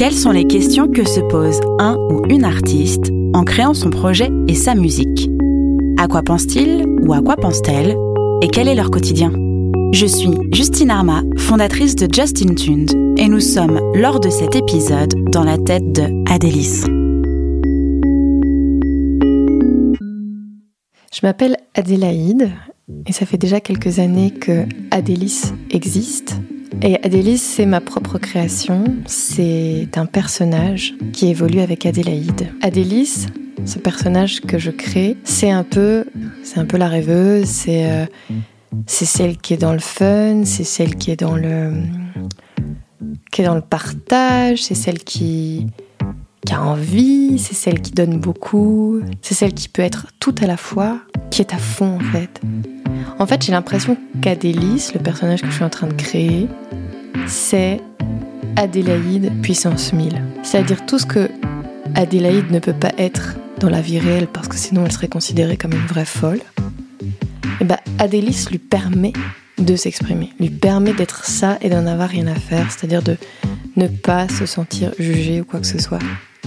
Quelles sont les questions que se pose un ou une artiste en créant son projet et sa musique? À quoi pense-t-il ou à quoi pense-t-elle? Et quel est leur quotidien? Je suis Justine Arma, fondatrice de Justin Tuned, et nous sommes, lors de cet épisode, dans la tête de Adélis. Je m'appelle Adélaïde et ça fait déjà quelques années que Adélis existe. Et Adélis, c'est ma propre création. C'est un personnage qui évolue avec Adélaïde. Adélis, ce personnage que je crée, c'est un peu, c'est un peu la rêveuse. C'est, euh, c'est celle qui est dans le fun. C'est celle qui est dans le, qui est dans le partage. C'est celle qui, qui a envie. C'est celle qui donne beaucoup. C'est celle qui peut être tout à la fois, qui est à fond en fait. En fait, j'ai l'impression qu'Adélis, le personnage que je suis en train de créer, c'est Adélaïde puissance 1000. C'est-à-dire tout ce que Adélaïde ne peut pas être dans la vie réelle parce que sinon elle serait considérée comme une vraie folle. Et bah Adélis lui permet de s'exprimer, lui permet d'être ça et d'en avoir rien à faire, c'est-à-dire de ne pas se sentir jugé ou quoi que ce soit.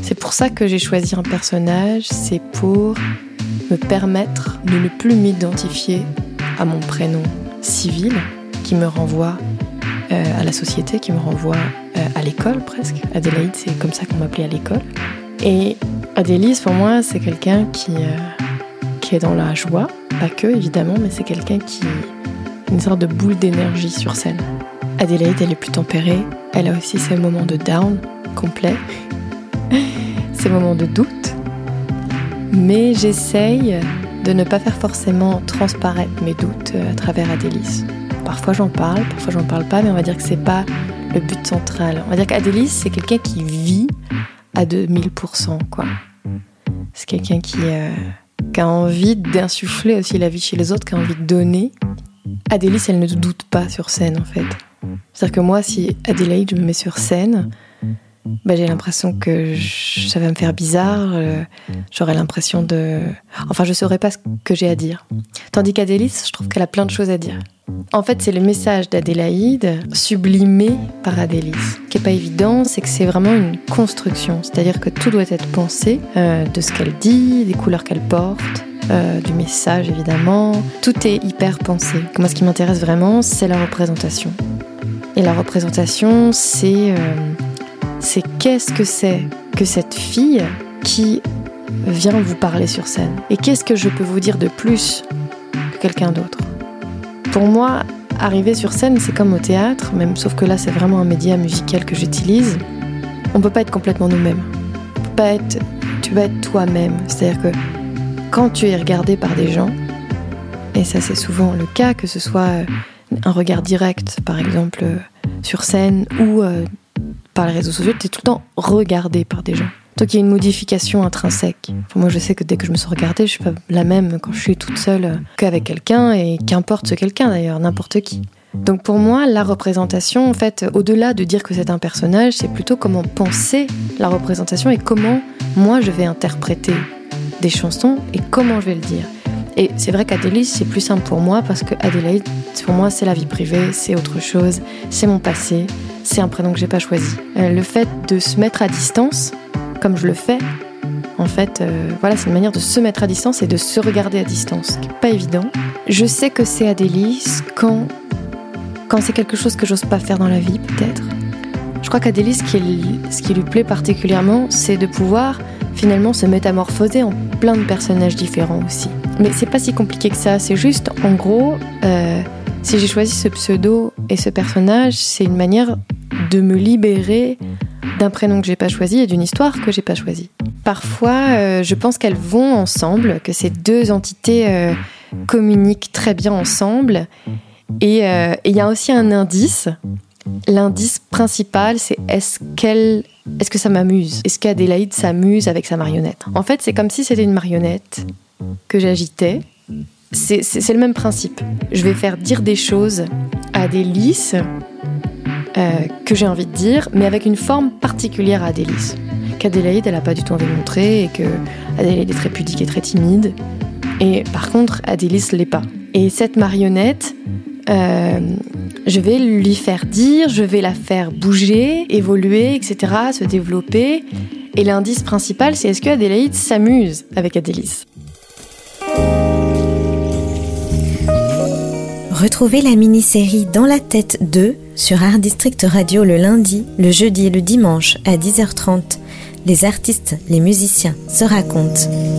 C'est pour ça que j'ai choisi un personnage, c'est pour me permettre de ne plus m'identifier à mon prénom civil qui me renvoie euh, à la société, qui me renvoie euh, à l'école presque. Adélaïde, c'est comme ça qu'on m'appelait à l'école. Et Adélise, pour moi, c'est quelqu'un qui, euh, qui est dans la joie, pas que évidemment, mais c'est quelqu'un qui une sorte de boule d'énergie sur scène. Adélaïde, elle est plus tempérée, elle a aussi ses moments de down complet, ses moments de doute, mais j'essaye de ne pas faire forcément transparaître mes doutes à travers Adélis. Parfois j'en parle, parfois j'en parle pas, mais on va dire que c'est pas le but central. On va dire qu'Adélis, c'est quelqu'un qui vit à 2000%, quoi. C'est quelqu'un qui, euh, qui, a envie d'insuffler aussi la vie chez les autres, qui a envie de donner. Adélis, elle ne doute pas sur scène, en fait. C'est-à-dire que moi, si Adélaïde, je me mets sur scène, bah, j'ai l'impression que ça va me faire bizarre. Euh, j'aurais l'impression de. Enfin, je saurais pas ce que j'ai à dire. Tandis qu'Adélis, je trouve qu'elle a plein de choses à dire. En fait, c'est le message d'Adélaïde sublimé par Adélis. Ce qui n'est pas évident, c'est que c'est vraiment une construction. C'est-à-dire que tout doit être pensé euh, de ce qu'elle dit, des couleurs qu'elle porte. Euh, du message évidemment, tout est hyper pensé. Moi ce qui m'intéresse vraiment c'est la représentation. Et la représentation c'est c'est qu'est-ce que c'est que cette fille qui vient vous parler sur scène Et qu'est-ce que je peux vous dire de plus que quelqu'un d'autre Pour moi, arriver sur scène, c'est comme au théâtre, même sauf que là, c'est vraiment un média musical que j'utilise. On peut pas être complètement nous-mêmes. Pas être, tu vas être toi-même. C'est-à-dire que quand tu es regardé par des gens, et ça c'est souvent le cas, que ce soit un regard direct, par exemple, sur scène, ou euh, par les réseaux sociaux, tu es tout le temps regardé par des gens. Il y a une modification intrinsèque. moi, je sais que dès que je me suis regardée, je suis pas la même quand je suis toute seule qu'avec quelqu'un, et qu'importe ce quelqu'un d'ailleurs, n'importe qui. Donc pour moi, la représentation, en fait, au-delà de dire que c'est un personnage, c'est plutôt comment penser la représentation et comment moi je vais interpréter des chansons et comment je vais le dire. Et c'est vrai qu'Adélis, c'est plus simple pour moi parce que Adélaïde, pour moi, c'est la vie privée, c'est autre chose, c'est mon passé, c'est un prénom que j'ai pas choisi. Euh, le fait de se mettre à distance, comme je le fais, en fait, euh, voilà, c'est une manière de se mettre à distance et de se regarder à distance, qui est pas évident. Je sais que c'est Adélis quand, quand c'est quelque chose que j'ose pas faire dans la vie, peut-être. Je crois qu'Adélis, ce, ce qui lui plaît particulièrement, c'est de pouvoir finalement se métamorphoser en plein de personnages différents aussi. Mais c'est pas si compliqué que ça, c'est juste, en gros, euh, si j'ai choisi ce pseudo et ce personnage, c'est une manière de me libérer d'un prénom que j'ai pas choisi et d'une histoire que j'ai pas choisie. Parfois, euh, je pense qu'elles vont ensemble, que ces deux entités euh, communiquent très bien ensemble. Et il y a aussi un indice. L'indice principal, c'est est-ce qu'elle, est-ce que ça m'amuse? Est-ce qu'Adélaïde s'amuse avec sa marionnette? En fait, c'est comme si c'était une marionnette que j'agitais c'est le même principe. Je vais faire dire des choses à des lys euh, que j'ai envie de dire, mais avec une forme particulière à Adélis. Qu'Adélaïde, elle n'a pas du tout envie de montrer, et que Adélaïde est très pudique et très timide. Et par contre, Adélis l'est pas. Et cette marionnette, euh, je vais lui faire dire, je vais la faire bouger, évoluer, etc., se développer. Et l'indice principal, c'est est-ce que Adélaïde s'amuse avec Adélis? Retrouvez la mini-série Dans la tête 2 sur Art District Radio le lundi, le jeudi et le dimanche à 10h30. Les artistes, les musiciens se racontent.